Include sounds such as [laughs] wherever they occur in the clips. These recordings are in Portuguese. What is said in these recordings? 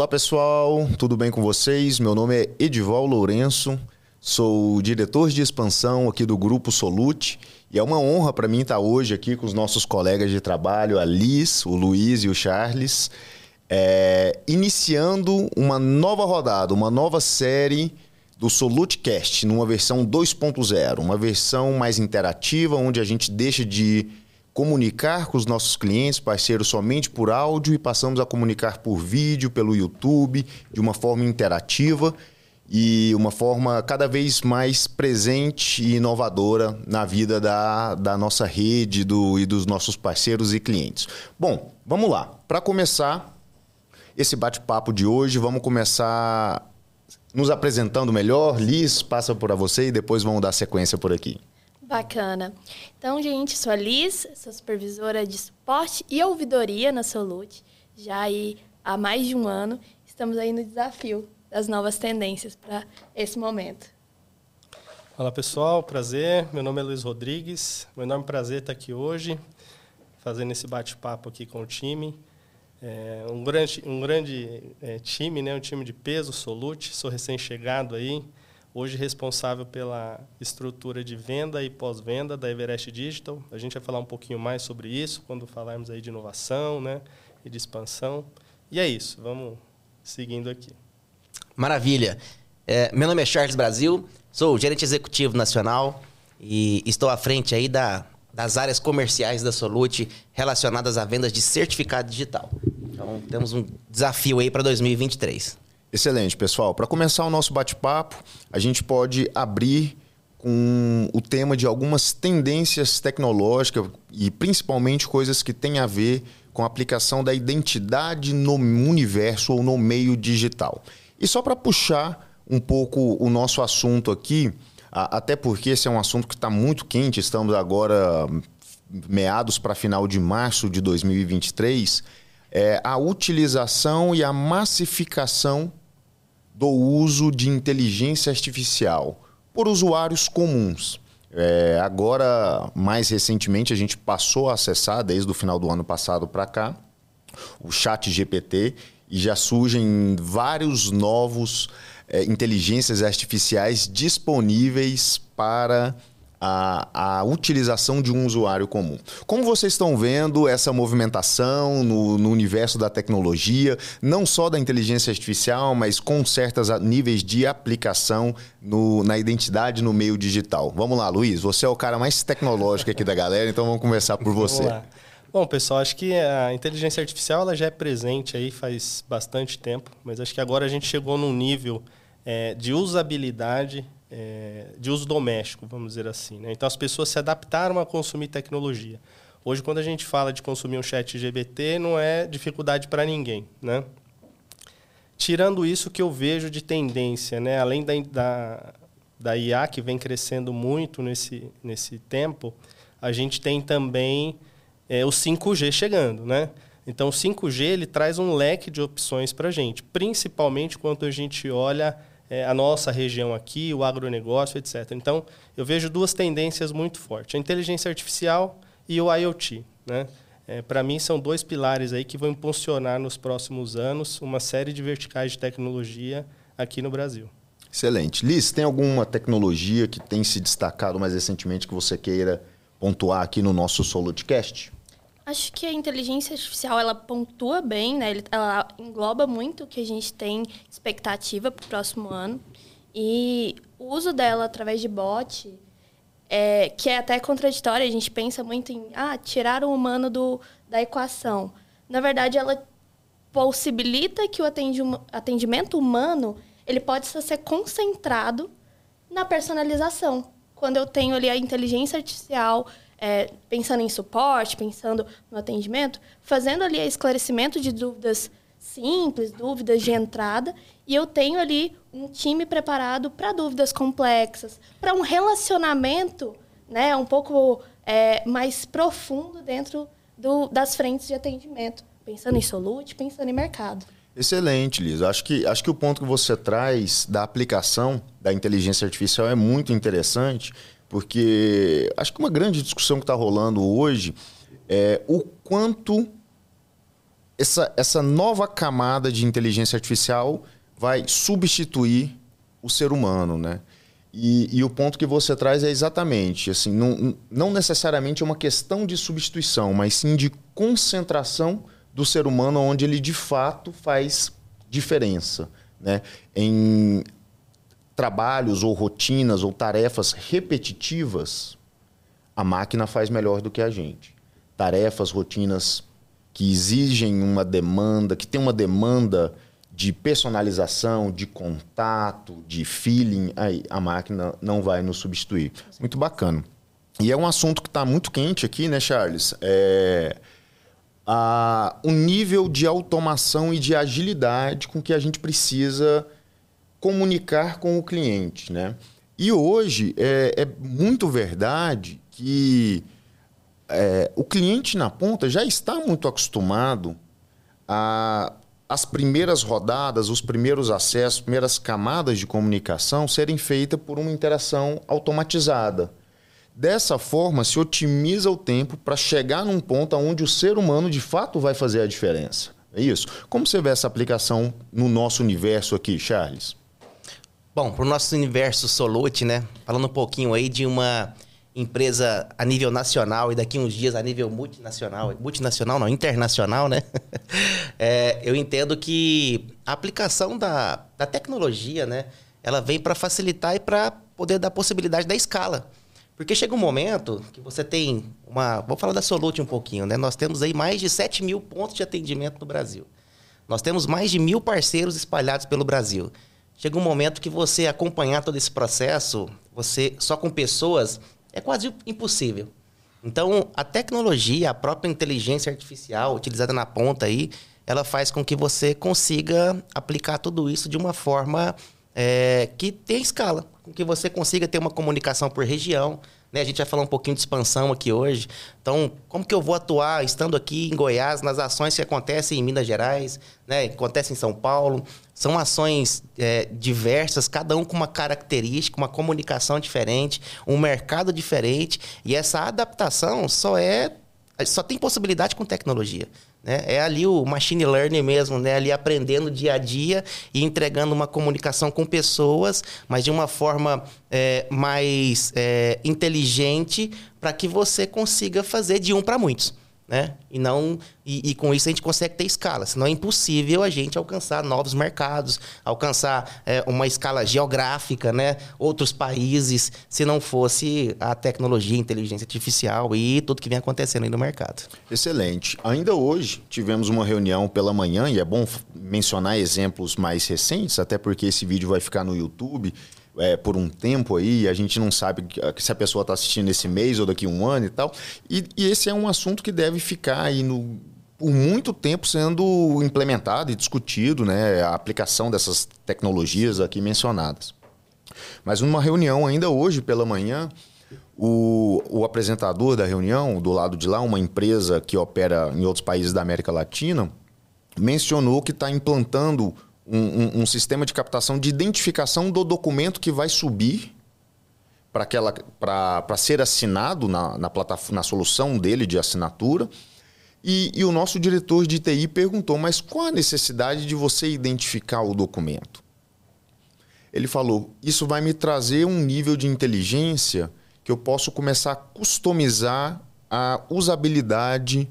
Olá pessoal, tudo bem com vocês? Meu nome é Edival Lourenço, sou diretor de expansão aqui do Grupo Solute. E é uma honra para mim estar hoje aqui com os nossos colegas de trabalho, a Liz, o Luiz e o Charles, é, iniciando uma nova rodada, uma nova série do SoluteCast, numa versão 2.0, uma versão mais interativa, onde a gente deixa de comunicar com os nossos clientes, parceiros, somente por áudio e passamos a comunicar por vídeo, pelo YouTube, de uma forma interativa e uma forma cada vez mais presente e inovadora na vida da, da nossa rede do, e dos nossos parceiros e clientes. Bom, vamos lá. Para começar esse bate-papo de hoje, vamos começar nos apresentando melhor. Liz, passa por você e depois vamos dar sequência por aqui. Bacana. Então, gente, sou a Liz, sou supervisora de suporte e ouvidoria na Solute. Já aí há mais de um ano, estamos aí no desafio das novas tendências para esse momento. Olá, pessoal. Prazer. Meu nome é Luiz Rodrigues. Um enorme prazer estar aqui hoje, fazendo esse bate-papo aqui com o time. É um grande, um grande é, time, né? um time de peso, Solute. Sou recém-chegado aí hoje responsável pela estrutura de venda e pós-venda da Everest Digital. A gente vai falar um pouquinho mais sobre isso quando falarmos aí de inovação, né, e de expansão. E é isso, vamos seguindo aqui. Maravilha. É, meu nome é Charles Brasil, sou gerente executivo nacional e estou à frente aí da, das áreas comerciais da Solute relacionadas a vendas de certificado digital. Então, temos um desafio aí para 2023. Excelente, pessoal. Para começar o nosso bate-papo, a gente pode abrir com o tema de algumas tendências tecnológicas e principalmente coisas que têm a ver com a aplicação da identidade no universo ou no meio digital. E só para puxar um pouco o nosso assunto aqui, até porque esse é um assunto que está muito quente, estamos agora meados para final de março de 2023, é a utilização e a massificação do uso de inteligência artificial por usuários comuns. É, agora, mais recentemente, a gente passou a acessar, desde o final do ano passado para cá, o Chat GPT e já surgem vários novos é, inteligências artificiais disponíveis para a, a utilização de um usuário comum. Como vocês estão vendo essa movimentação no, no universo da tecnologia, não só da inteligência artificial, mas com certos níveis de aplicação no, na identidade no meio digital? Vamos lá, Luiz, você é o cara mais tecnológico aqui da galera, então vamos começar por você. Bom, pessoal, acho que a inteligência artificial ela já é presente aí faz bastante tempo, mas acho que agora a gente chegou num nível é, de usabilidade é, de uso doméstico, vamos dizer assim. Né? Então, as pessoas se adaptaram a consumir tecnologia. Hoje, quando a gente fala de consumir um chat GBT, não é dificuldade para ninguém. Né? Tirando isso que eu vejo de tendência, né? além da, da, da IA, que vem crescendo muito nesse, nesse tempo, a gente tem também é, o 5G chegando. Né? Então, o 5G ele traz um leque de opções para a gente, principalmente quando a gente olha é, a nossa região aqui, o agronegócio, etc. Então, eu vejo duas tendências muito fortes: a inteligência artificial e o IoT. Né? É, Para mim, são dois pilares aí que vão impulsionar nos próximos anos uma série de verticais de tecnologia aqui no Brasil. Excelente. Liz, tem alguma tecnologia que tem se destacado mais recentemente que você queira pontuar aqui no nosso Solutcast? Acho que a inteligência artificial ela pontua bem, né? Ela engloba muito o que a gente tem expectativa para o próximo ano. E o uso dela através de bot, é, que é até contraditório, a gente pensa muito em ah, tirar o humano do, da equação. Na verdade, ela possibilita que o atendimento humano ele pode ser concentrado na personalização. Quando eu tenho ali a inteligência artificial é, pensando em suporte, pensando no atendimento, fazendo ali esclarecimento de dúvidas simples, dúvidas de entrada, e eu tenho ali um time preparado para dúvidas complexas, para um relacionamento né, um pouco é, mais profundo dentro do, das frentes de atendimento, pensando em solute, pensando em mercado. Excelente, Liz. Acho que, acho que o ponto que você traz da aplicação da inteligência artificial é muito interessante, porque acho que uma grande discussão que está rolando hoje é o quanto essa, essa nova camada de inteligência artificial vai substituir o ser humano, né? E, e, o ponto que você traz é exatamente assim, não, não necessariamente é uma questão de substituição, mas sim de concentração do ser humano onde ele de fato faz diferença, né? Em trabalhos ou rotinas ou tarefas repetitivas, a máquina faz melhor do que a gente. Tarefas, rotinas que exigem uma demanda, que tem uma demanda de personalização, de contato, de feeling, aí a máquina não vai nos substituir. Muito bacana. E é um assunto que está muito quente aqui, né, Charles? É a, o nível de automação e de agilidade com que a gente precisa comunicar com o cliente, né? E hoje é, é muito verdade que é, o cliente na ponta já está muito acostumado a as primeiras rodadas, os primeiros acessos, as primeiras camadas de comunicação serem feitas por uma interação automatizada. Dessa forma, se otimiza o tempo para chegar num ponto onde o ser humano de fato vai fazer a diferença. É isso? Como você vê essa aplicação no nosso universo aqui, Charles? Bom, para o nosso universo Solute, né? Falando um pouquinho aí de uma empresa a nível nacional e daqui uns dias a nível multinacional, multinacional não, internacional, né? [laughs] É, eu entendo que a aplicação da, da tecnologia, né? Ela vem para facilitar e para poder dar possibilidade da escala. Porque chega um momento que você tem uma... Vou falar da Solute um pouquinho, né? Nós temos aí mais de 7 mil pontos de atendimento no Brasil. Nós temos mais de mil parceiros espalhados pelo Brasil. Chega um momento que você acompanhar todo esse processo, você só com pessoas é quase impossível. Então, a tecnologia, a própria inteligência artificial utilizada na ponta aí, ela faz com que você consiga aplicar tudo isso de uma forma é, que tenha escala, com que você consiga ter uma comunicação por região, né? A gente vai falar um pouquinho de expansão aqui hoje. Então, como que eu vou atuar estando aqui em Goiás nas ações que acontecem em Minas Gerais, né? acontecem em São Paulo? São ações é, diversas, cada um com uma característica, uma comunicação diferente, um mercado diferente. E essa adaptação só é só tem possibilidade com tecnologia. Né? É ali o machine learning mesmo, né? ali aprendendo dia a dia e entregando uma comunicação com pessoas, mas de uma forma é, mais é, inteligente para que você consiga fazer de um para muitos né? E não e, e, com isso a gente consegue ter escala. Senão é impossível a gente alcançar novos mercados, alcançar é, uma escala geográfica, né? Outros países, se não fosse a tecnologia, a inteligência artificial e tudo que vem acontecendo aí no mercado. Excelente. Ainda hoje tivemos uma reunião pela manhã e é bom mencionar exemplos mais recentes, até porque esse vídeo vai ficar no YouTube é, por um tempo aí, a gente não sabe se a pessoa está assistindo esse mês ou daqui a um ano e tal. E, e, esse é um assunto que deve ficar aí no, por muito tempo sendo implementado e discutido, né? A aplicação dessas tecnologias aqui mencionadas. Mas numa reunião ainda hoje pela manhã, o, o apresentador da reunião, do lado de lá, uma empresa que opera em outros países da América Latina, mencionou que está implantando um, um, um sistema de captação de identificação do documento que vai subir para ser assinado na, na, na solução dele de assinatura. E, e, o nosso diretor de TI perguntou: mas qual a necessidade de você identificar o documento? Ele falou: isso vai me trazer um nível de inteligência que eu posso começar a customizar a usabilidade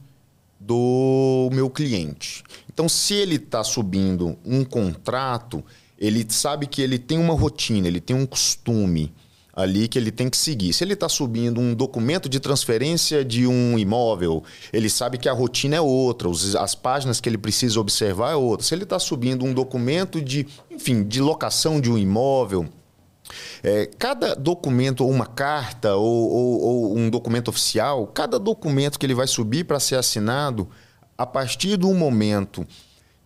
do meu cliente. Então, se ele está subindo um contrato, ele sabe que ele tem uma rotina, ele tem um costume ali que ele tem que seguir. Se ele está subindo um documento de transferência de um imóvel, ele sabe que a rotina é outra, as páginas que ele precisa observar é outra. Se ele está subindo um documento de, enfim, de locação de um imóvel, é, cada documento, ou uma carta, ou, ou, ou um documento oficial, cada documento que ele vai subir para ser assinado, a partir do momento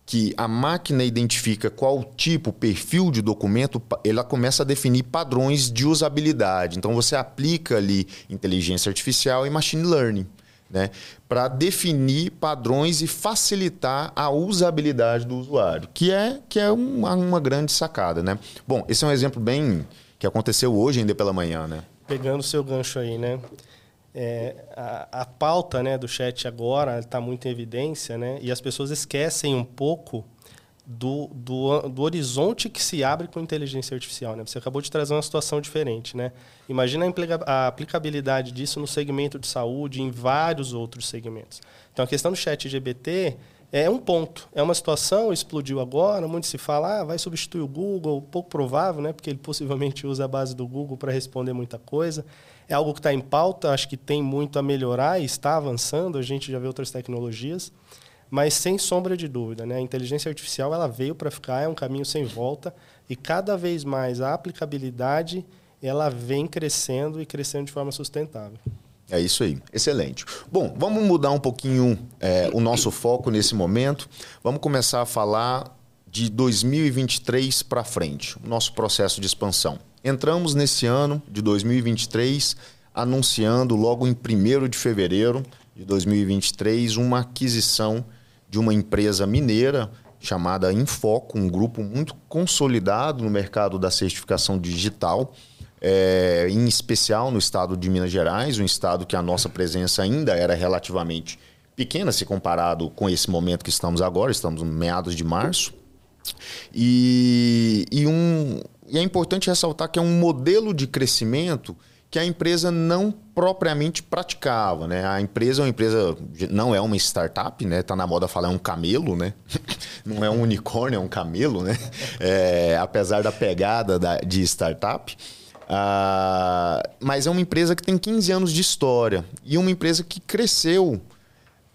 que a máquina identifica qual tipo, perfil de documento, ela começa a definir padrões de usabilidade. Então você aplica ali inteligência artificial e machine learning. Né, para definir padrões e facilitar a usabilidade do usuário, que é, que é uma, uma grande sacada. Né? Bom, esse é um exemplo bem que aconteceu hoje ainda pela manhã. Né? Pegando o seu gancho aí, né? é, a, a, pauta né, do chat agora está muito em evidência, né, e as pessoas esquecem um pouco do, do, do horizonte que se abre com inteligência artificial. Né? Você acabou de trazer uma situação diferente. Né? Imagina a, aplicabilidade disso no segmento de saúde em vários outros segmentos. Então, a questão do chat GBT é um ponto. É uma situação, explodiu agora, muito se fala, ah, vai substituir o Google, pouco provável, né? porque ele possivelmente [laughs] usa a base do Google para responder muita coisa. É algo que está em pauta, acho que tem muito a melhorar e está avançando, a gente já vê outras tecnologias. Mas sem sombra de dúvida, né? a inteligência artificial ela veio para ficar, é um caminho sem volta e cada vez mais a aplicabilidade ela vem crescendo e crescendo de forma sustentável. É isso aí, excelente. Bom, vamos mudar um pouquinho é, o nosso foco nesse momento. Vamos começar a falar de 2023 para frente, o nosso processo de expansão. Entramos nesse ano de 2023 anunciando logo em 1 de fevereiro de 2023 uma aquisição de uma empresa mineira chamada Infoco, um grupo muito consolidado no mercado da certificação digital, é, em especial no estado de Minas Gerais, um estado que a nossa presença ainda era relativamente pequena se comparado com esse momento que estamos agora, estamos meados de março. E, e, um, e é importante ressaltar que é um modelo de crescimento que a empresa não propriamente praticava, né? A empresa é uma empresa, não é uma startup, né? Tá na moda falar é um camelo, né? [laughs] Não é um unicórnio, é um camelo, né? É, apesar da pegada da, de startup. Ah, mas é uma empresa que tem 15 anos de história e uma empresa que cresceu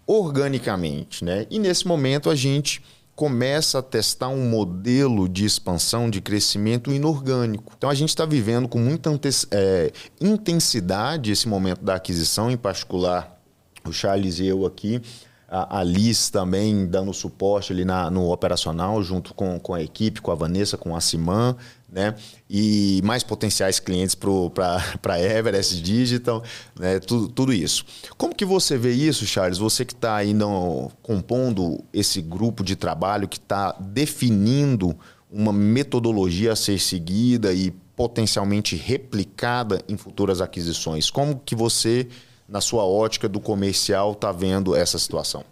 organicamente, né? E nesse momento a gente começa a testar um modelo de expansão, de crescimento inorgânico. Então a gente está vivendo com muita é, intensidade esse momento da aquisição, em particular o Charles e eu aqui, a, Liz também dando suporte ali na, no operacional, junto com, com a equipe, com a Vanessa, com a Simã, né? E mais potenciais clientes para [laughs] Everest Digital, né? Tudo, tudo isso. Como que você vê isso, Charles? Você que está no, compondo esse grupo de trabalho, que está definindo uma metodologia a ser seguida e potencialmente replicada em futuras aquisições. Como que você na sua ótica do comercial, está vendo essa situação?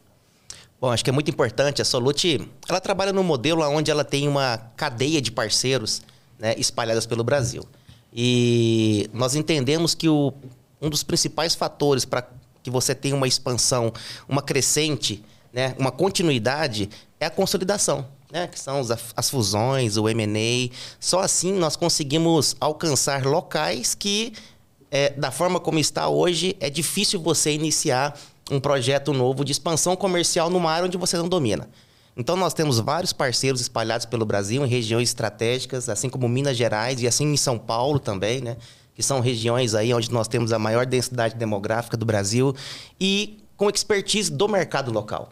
Bom, acho que é muito importante. A Solute, ela trabalha num modelo onde ela tem uma cadeia de parceiros né, espalhadas pelo Brasil. E nós entendemos que o, um dos principais fatores para que você tenha uma expansão, uma crescente, né, uma continuidade, é a consolidação. Né, que são as fusões, o M&A. Só assim nós conseguimos alcançar locais que é, da forma como está hoje, é difícil você iniciar um projeto novo de expansão comercial numa área onde você não domina. Então, nós temos vários parceiros espalhados pelo Brasil, em regiões estratégicas, assim como Minas Gerais e assim em São Paulo também, né? Que são regiões aí onde nós temos a maior densidade demográfica do Brasil e com expertise do mercado local.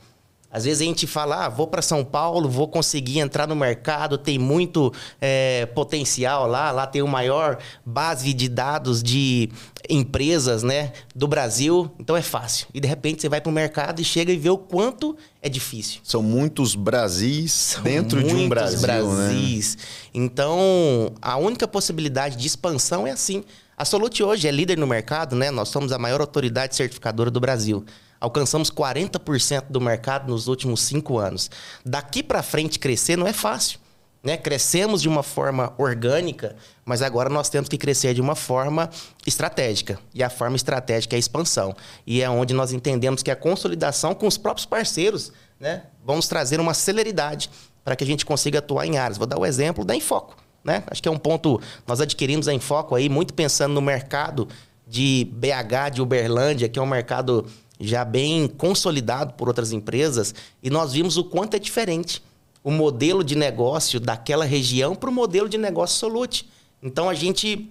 Às vezes a gente fala, ah, vou para São Paulo, vou conseguir entrar no mercado, tem muito é, potencial lá, lá tem o maior base de dados de empresas né, do Brasil, então é fácil. E de repente você vai para o mercado e chega e vê o quanto é difícil. São muitos Brasis São dentro de um Brasil. Né? Brasis. Né? Então, a única possibilidade de expansão é assim. A Solute hoje é líder no mercado, né? Nós somos a maior autoridade certificadora do Brasil. Alcançamos 40% do mercado nos últimos cinco anos. Daqui para frente crescer não é fácil. Né? Crescemos de uma forma orgânica, mas agora nós temos que crescer de uma forma estratégica. E a forma estratégica é a expansão. E é onde nós entendemos que a consolidação com os próprios parceiros né, vamos trazer uma celeridade para que a gente consiga atuar em áreas. Vou dar o exemplo da Infoco. Né? Acho que é um ponto. Nós adquirimos a Infoco aí muito pensando no mercado de BH, de Uberlândia, que é um mercado já bem consolidado por outras empresas, e nós vimos o quanto é diferente o modelo de negócio daquela região para o modelo de negócio Solute. Então a gente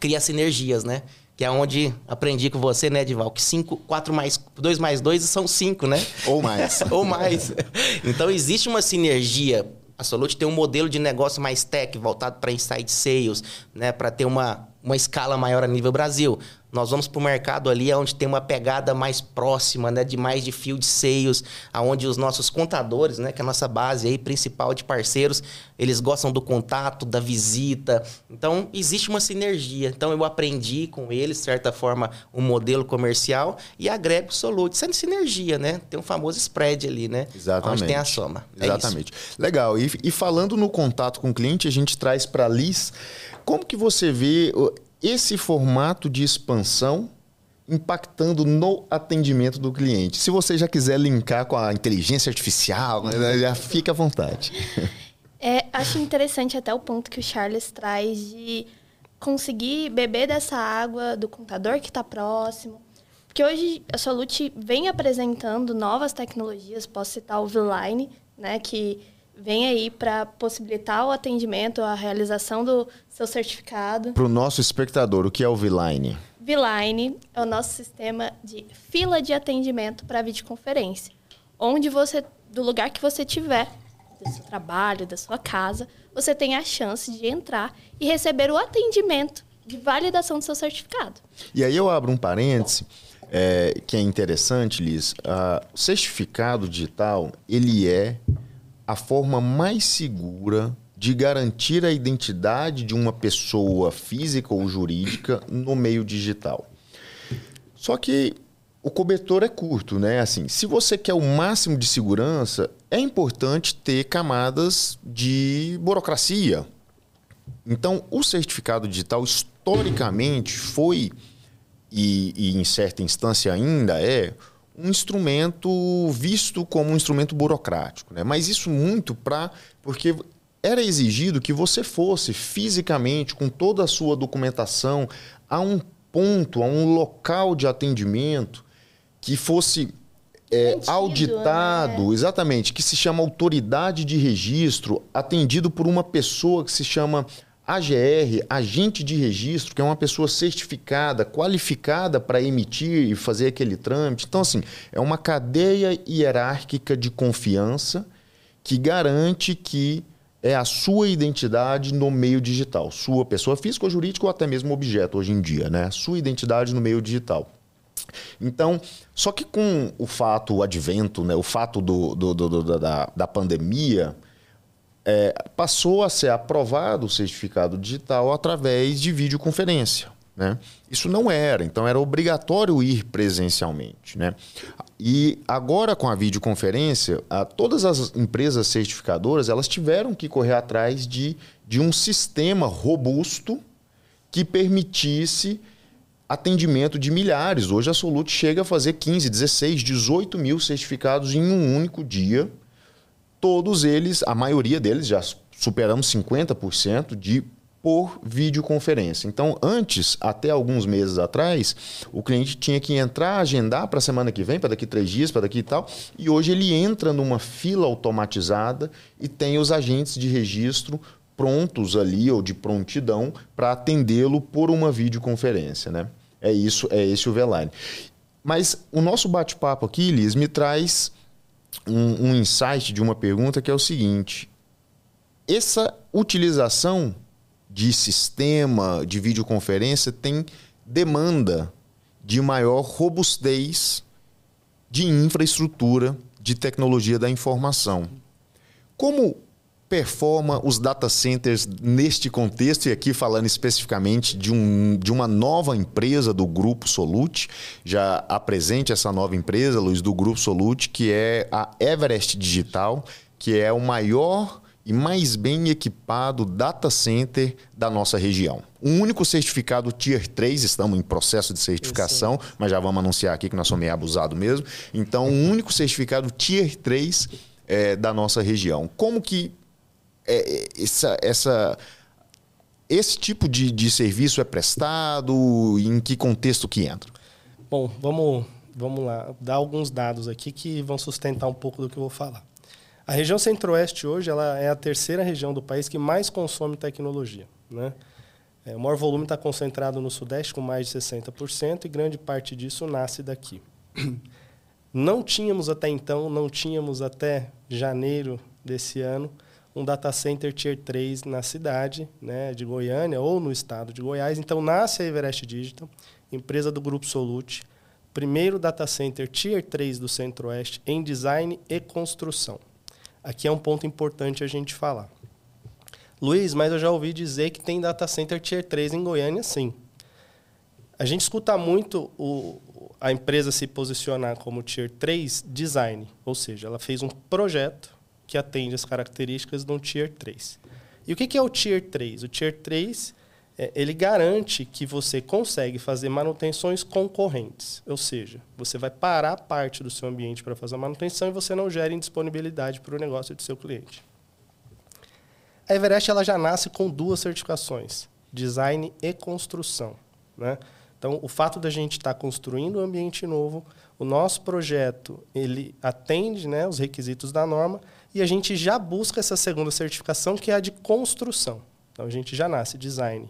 cria sinergias, né? Que é onde aprendi com você, né, Edival? Que 5, 4 mais 2 mais 2 são 5, né? Ou mais. [laughs] Ou mais. Então existe uma sinergia. A Solute tem um modelo de negócio mais tech, voltado para inside sales, né? Para ter uma, uma escala maior a nível Brasil. Nós vamos para o mercado ali onde tem uma pegada mais próxima, né, de mais de fio de seios, aonde os nossos contadores, né, que é a nossa base aí principal de parceiros, eles gostam do contato, da visita. Então, existe uma sinergia. Então, eu aprendi com eles, de certa forma, um modelo comercial e agrego o Solute. Isso é sinergia, né? Tem um famoso spread ali, né? Exatamente. Onde tem a soma. É Exatamente. Legal. E, e falando no contato com o cliente, a gente traz para a Liz, como que você vê esse formato de expansão impactando no atendimento do cliente. Se você já quiser linkar com a inteligência artificial, né, já fica à vontade. É, acho interessante até o ponto que o Charles traz de conseguir beber dessa água do contador que está próximo. Porque hoje a Solute vem apresentando novas tecnologias, posso citar o V-Line, né, que vem aí para possibilitar o atendimento, a realização do seu certificado. Para o nosso espectador, o que é o V-Line? V-Line é o nosso sistema de fila de atendimento para videoconferência, onde você, do lugar que você tiver, do seu trabalho, da sua casa, você tem a chance de entrar e receber o atendimento de validação do seu certificado. E aí eu abro um parêntese, é, que é interessante, Liz. Uh, o certificado digital, ele é a forma mais segura de garantir a identidade de uma pessoa física ou jurídica no meio digital. Só que o cobertor é curto, né? Assim, se você quer o máximo de segurança, é importante ter camadas de burocracia. Então, o certificado digital historicamente foi e, e em certa instância ainda é um instrumento visto como um instrumento burocrático, né? Mas isso muito para porque era exigido que você fosse fisicamente com toda a sua documentação a um ponto, a um local de atendimento que fosse é, auditado, né? exatamente, que se chama autoridade de registro, atendido por uma pessoa que se chama AGR, agente de registro, que é uma pessoa certificada, qualificada para emitir e fazer aquele trâmite. Então, assim, é uma cadeia hierárquica de confiança que garante que é a sua identidade no meio digital. Sua pessoa física ou jurídica ou até mesmo objeto hoje em dia, né? Sua identidade no meio digital. Então, só que com o fato, o advento, né, o fato do, do, do da, da pandemia, é, passou a ser aprovado o certificado digital através de videoconferência. Né? Isso não era, então era obrigatório ir presencialmente. Né? E agora com a videoconferência, a, todas as empresas certificadoras elas tiveram que correr atrás de, de um sistema robusto que permitisse atendimento de milhares. Hoje a Solute chega a fazer 15, 16, 18 mil certificados em um único dia todos eles, a maioria deles, já superamos 50% de por videoconferência. Então, antes, até alguns meses atrás, o cliente tinha que entrar, agendar para a semana que vem, para daqui três dias, para daqui e tal. E hoje ele entra numa fila automatizada e tem os agentes de registro prontos ali, ou de prontidão, para atendê-lo por uma videoconferência. Né? É isso, é esse o Veline. Mas o nosso bate-papo aqui, Liz, me traz um, um insight de uma pergunta que é o seguinte: essa utilização de sistema de videoconferência tem demanda de maior robustez de infraestrutura de tecnologia da informação. Como performa os data centers neste contexto, e aqui falando especificamente de, um, de uma nova empresa do Grupo Solute, já apresente essa nova empresa, Luiz, do Grupo Solute, que é a Everest Digital, que é o maior e mais bem equipado data center da nossa região. O único certificado Tier 3, estamos em processo de certificação, mas já vamos anunciar aqui que nós somos meio abusados mesmo. Então, o único certificado Tier 3 é, da nossa região. Como que é, essa, essa, esse tipo de, de serviço é prestado? Em que contexto que entra? Bom, vamos, vamos lá. Dar alguns dados aqui que vão sustentar um pouco do que eu vou falar. A região centro-oeste hoje ela é a terceira região do país que mais consome tecnologia. Né? É, o maior volume está concentrado no sudeste, com mais de 60%, e grande parte disso nasce daqui. Não tínhamos até então, não tínhamos até janeiro desse ano, um data center Tier 3 na cidade né, de Goiânia ou no estado de Goiás. Então, nasce a Everest Digital, empresa do Grupo Solute, primeiro data center Tier 3 do Centro-Oeste em design e construção. Aqui é um ponto importante a gente falar. Luiz, mas eu já ouvi dizer que tem data center Tier 3 em Goiânia, sim. A gente escuta muito o, a empresa se posicionar como Tier 3 design, ou seja, ela fez um projeto que atende as características de um Tier 3. E o que é o Tier 3? O Tier 3 é, ele garante que você consegue fazer manutenções concorrentes, ou seja, você vai parar parte do seu ambiente para fazer a manutenção e você não gera indisponibilidade para o negócio do seu cliente. A Everest ela já nasce com duas certificações, design e construção. Né? Então, o fato da gente estar tá construindo um ambiente novo, o nosso projeto ele atende né, os requisitos da norma e a gente já busca essa segunda certificação, que é a de construção. Então, a gente já nasce design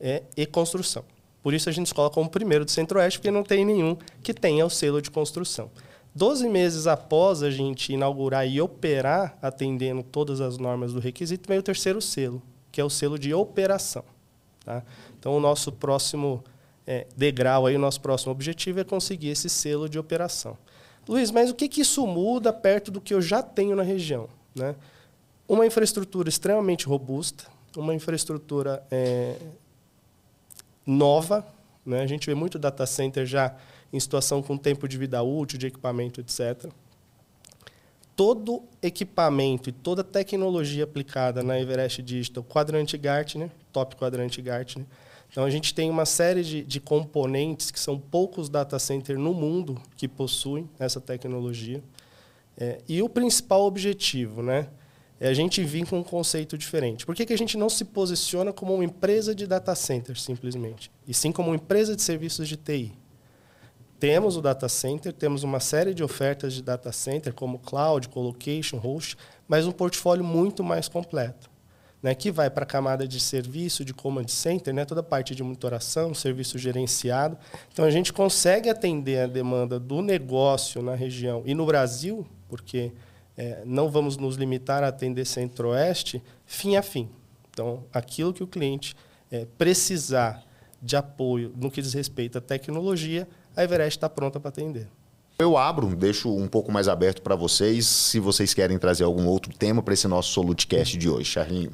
é, e construção. Por isso, a gente escolhe como primeiro do Centro-Oeste, porque não tem nenhum que tenha o selo de construção. Doze meses após a gente inaugurar e operar, atendendo todas as normas do requisito, vem o terceiro selo, que é o selo de operação. Tá? Então, o nosso próximo é, degrau, aí, o nosso próximo objetivo é conseguir esse selo de operação. Luiz, mas o que, que isso muda perto do que eu já tenho na região? Né? Uma infraestrutura extremamente robusta, uma infraestrutura é, nova. Né? A gente vê muito data center já em situação com tempo de vida útil, de equipamento, etc. Todo equipamento e toda tecnologia aplicada na Everest Digital, quadrante Gartner, top quadrante Gartner, então, a gente tem uma série de, de componentes que são poucos data centers no mundo que possuem essa tecnologia. É, e o principal objetivo né, é a gente vir com um conceito diferente. Por que, que a gente não se posiciona como uma empresa de data center, simplesmente? E sim como uma empresa de serviços de TI. Temos o data center, temos uma série de ofertas de data center, como cloud, colocation, host, mas um portfólio muito mais completo né, que vai para a camada de serviço, de command center, né, toda a parte de monitoração, serviço gerenciado. Então, a gente consegue atender a demanda do negócio na região e no Brasil, porque é, não vamos nos limitar a atender centro-oeste, fim a fim. Então, aquilo que o cliente é, precisar de apoio no que diz respeito à tecnologia, a Everest está pronta para atender. Eu abro, deixo um pouco mais aberto para vocês, se vocês querem trazer algum outro tema para esse nosso Solutecast de hoje, Charlinho.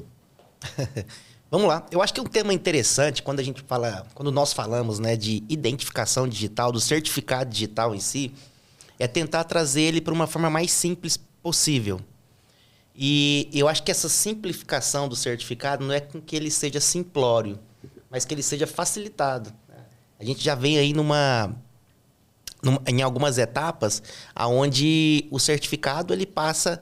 [laughs] Vamos lá. Eu acho que é um tema interessante quando a gente fala, quando nós falamos, né, de identificação digital, do certificado digital em si, é tentar trazer ele para uma forma mais simples possível. E eu acho que essa simplificação do certificado não é com que ele seja simplório, mas que ele seja facilitado. A gente já vem aí numa, numa em algumas etapas aonde o certificado ele passa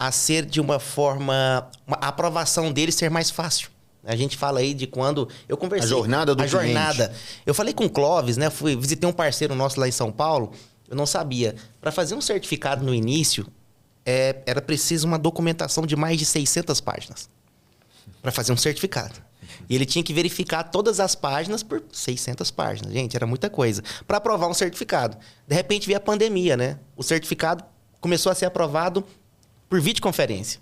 a ser de uma forma. Uma, a aprovação dele ser mais fácil. A gente fala aí de quando eu conversei. A jornada do A cliente. jornada. Eu falei com o Clóvis, né? Fui, visitei um parceiro nosso lá em São Paulo. Eu não sabia. Para fazer um certificado no início, é, era preciso uma documentação de mais de 600 páginas. Para fazer um certificado. E ele tinha que verificar todas as páginas por 600 páginas. Gente, era muita coisa. Para aprovar um certificado. De repente veio a pandemia, né? O certificado começou a ser aprovado por videoconferência.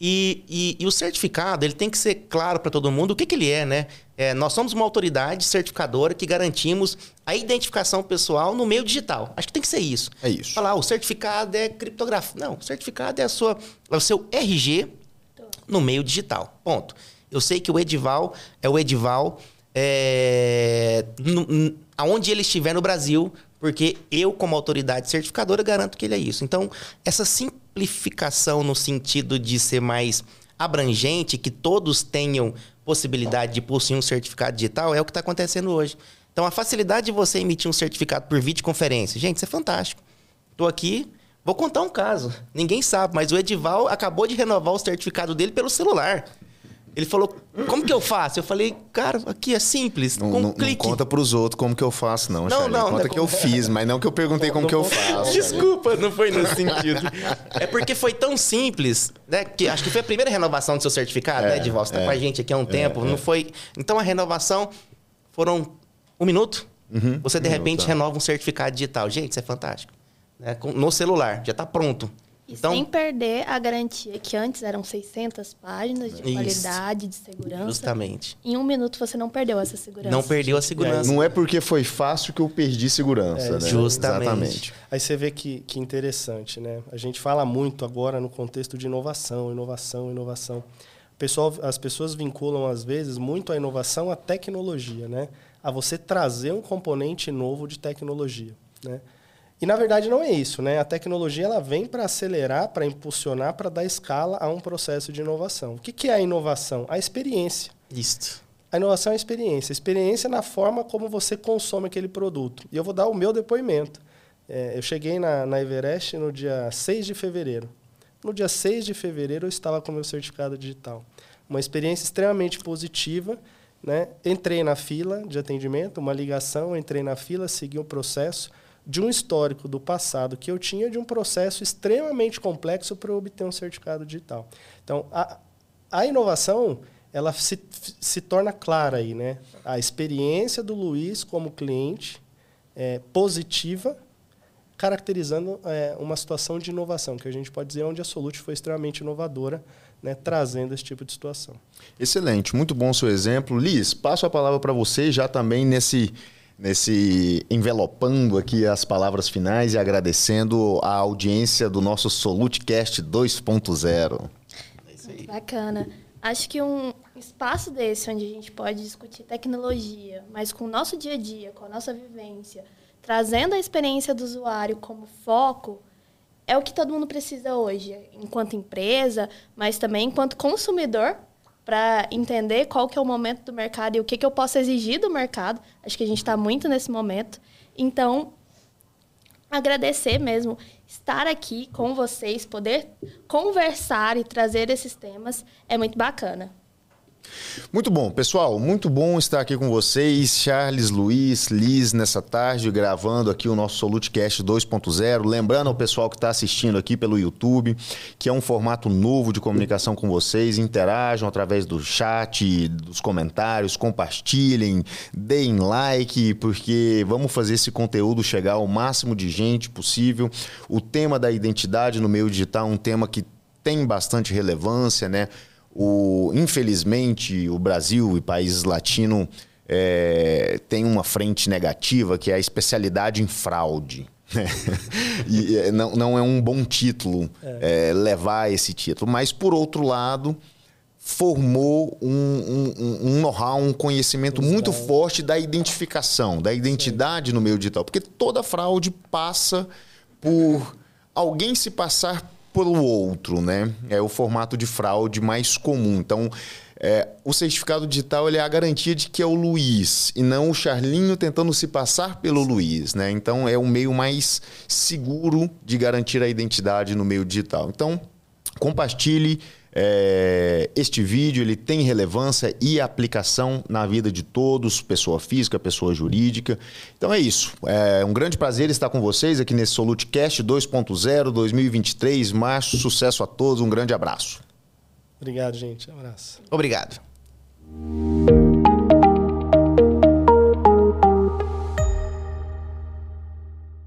E, e, e, o certificado ele tem que ser claro para todo mundo o que, que ele é, né? É, nós somos uma autoridade certificadora que garantimos a identificação pessoal no meio digital. Acho que tem que ser isso. É isso. Falar, ah, o certificado é criptografia. Não, o certificado é, a sua, é o seu RG no meio digital. Ponto. Eu sei que o Edival é o Edival é, aonde ele estiver no Brasil, porque eu, como autoridade certificadora, garanto que ele é isso. Então, essa simplificação no sentido de ser mais abrangente, que todos tenham possibilidade de possuir um certificado digital, é o que está acontecendo hoje. Então, a facilidade de você emitir um certificado por videoconferência, gente, isso é fantástico. Estou aqui, vou contar um caso. Ninguém sabe, mas o Edival acabou de renovar o certificado dele pelo celular. Ele falou, como que eu faço? Eu falei, cara, aqui é simples, não, com um não, clique. Não conta pros outros como que eu faço, não, Não, Charlie. não, Conta não é que eu como- fiz, mas não que eu perguntei como que eu faço. Desculpa, não foi nesse sentido. É porque foi tão simples, né? Que acho que foi a primeira renovação do seu certificado, É, né, Edival? Você tá é. com a gente aqui há um tempo. é. Não foi. Então a renovação foram um minuto. Uhum, Você de um repente minuto, tá. renova um certificado digital. Gente, isso é fantástico. Né? Com- No celular, já está pronto. E então, sem perder a garantia, que antes eram 600 páginas de isso. qualidade, de segurança. Justamente. Em um minuto você não perdeu essa segurança. Não perdeu a segurança. Não é porque foi fácil que eu perdi segurança, é, né? Justamente. Exatamente. Aí você vê que, que interessante, né? A gente fala muito agora no contexto de inovação, inovação, inovação. Pessoal, as pessoas vinculam, às vezes, muito a inovação à tecnologia, né? A você trazer um componente novo de tecnologia, né? E na verdade não é isso, né? A tecnologia ela vem para acelerar, para impulsionar, para dar escala a um processo de inovação. O que, que é a inovação? A experiência. Isso. A inovação é a experiência. A experiência na forma como você consome aquele produto. E eu vou dar o meu depoimento. É, eu cheguei na, na Everest no dia 6 de fevereiro. No dia 6 de fevereiro eu estava com meu certificado digital. Uma experiência extremamente positiva. Né? Entrei na fila de atendimento, uma ligação, entrei na fila, segui o processo de um histórico do passado que eu tinha de um processo extremamente complexo para obter um certificado digital. Então, a, a inovação ela se, se torna clara aí, né? A experiência do Luiz como cliente é positiva, caracterizando é, uma situação de inovação, que a gente pode dizer onde a Solute foi extremamente inovadora, né, trazendo esse tipo de situação. Excelente, muito bom o seu exemplo. Liz, passo a palavra para você já também nesse nesse envelopando aqui as palavras finais e agradecendo a audiência do nosso Solutecast 2.0. É Bacana. Acho que um espaço desse onde a gente pode discutir tecnologia, mas com o nosso dia a dia, com a nossa vivência, trazendo a experiência do usuário como foco, é o que todo mundo precisa hoje, enquanto empresa, mas também enquanto consumidor para entender qual que é o momento do mercado e o que, que eu posso exigir do mercado. Acho que a gente está muito nesse momento. Então, agradecer mesmo estar aqui com vocês, poder conversar e trazer esses temas é muito bacana. Muito bom, pessoal. Muito bom estar aqui com vocês. Charles, Luiz, Liz, nessa tarde, gravando aqui o nosso Solutecast 2.0. Lembrando ao pessoal que está assistindo aqui pelo YouTube que é um formato novo de comunicação com vocês. Interajam através do chat, dos comentários, compartilhem, deem like, porque vamos fazer esse conteúdo chegar ao máximo de gente possível. O tema da identidade no meio digital é um tema que tem bastante relevância, né? O, infelizmente, o Brasil e países latinos é, têm uma frente negativa que é a especialidade em fraude. [laughs] E é, não, não é um bom título é. É, levar esse título. Mas, por outro lado, formou um, um, um know-how, um conhecimento muito forte da identificação, da identidade Sim. no meio digital. Porque toda fraude passa por alguém se passar pelo outro, né? É o formato de fraude mais comum. Então, é, o certificado digital é a garantia de que é o Luiz e não o Charlinho tentando se passar pelo Luiz, né? Então, é o meio mais seguro de garantir a identidade no meio digital. Então, compartilhe, é, este vídeo ele tem relevância e aplicação na vida de todos, pessoa física, pessoa jurídica. Então é isso. É um grande prazer estar com vocês aqui nesse Solutecast 2.0 2023. Março, sucesso a todos, um grande abraço. Obrigado, gente. Um abraço. Obrigado.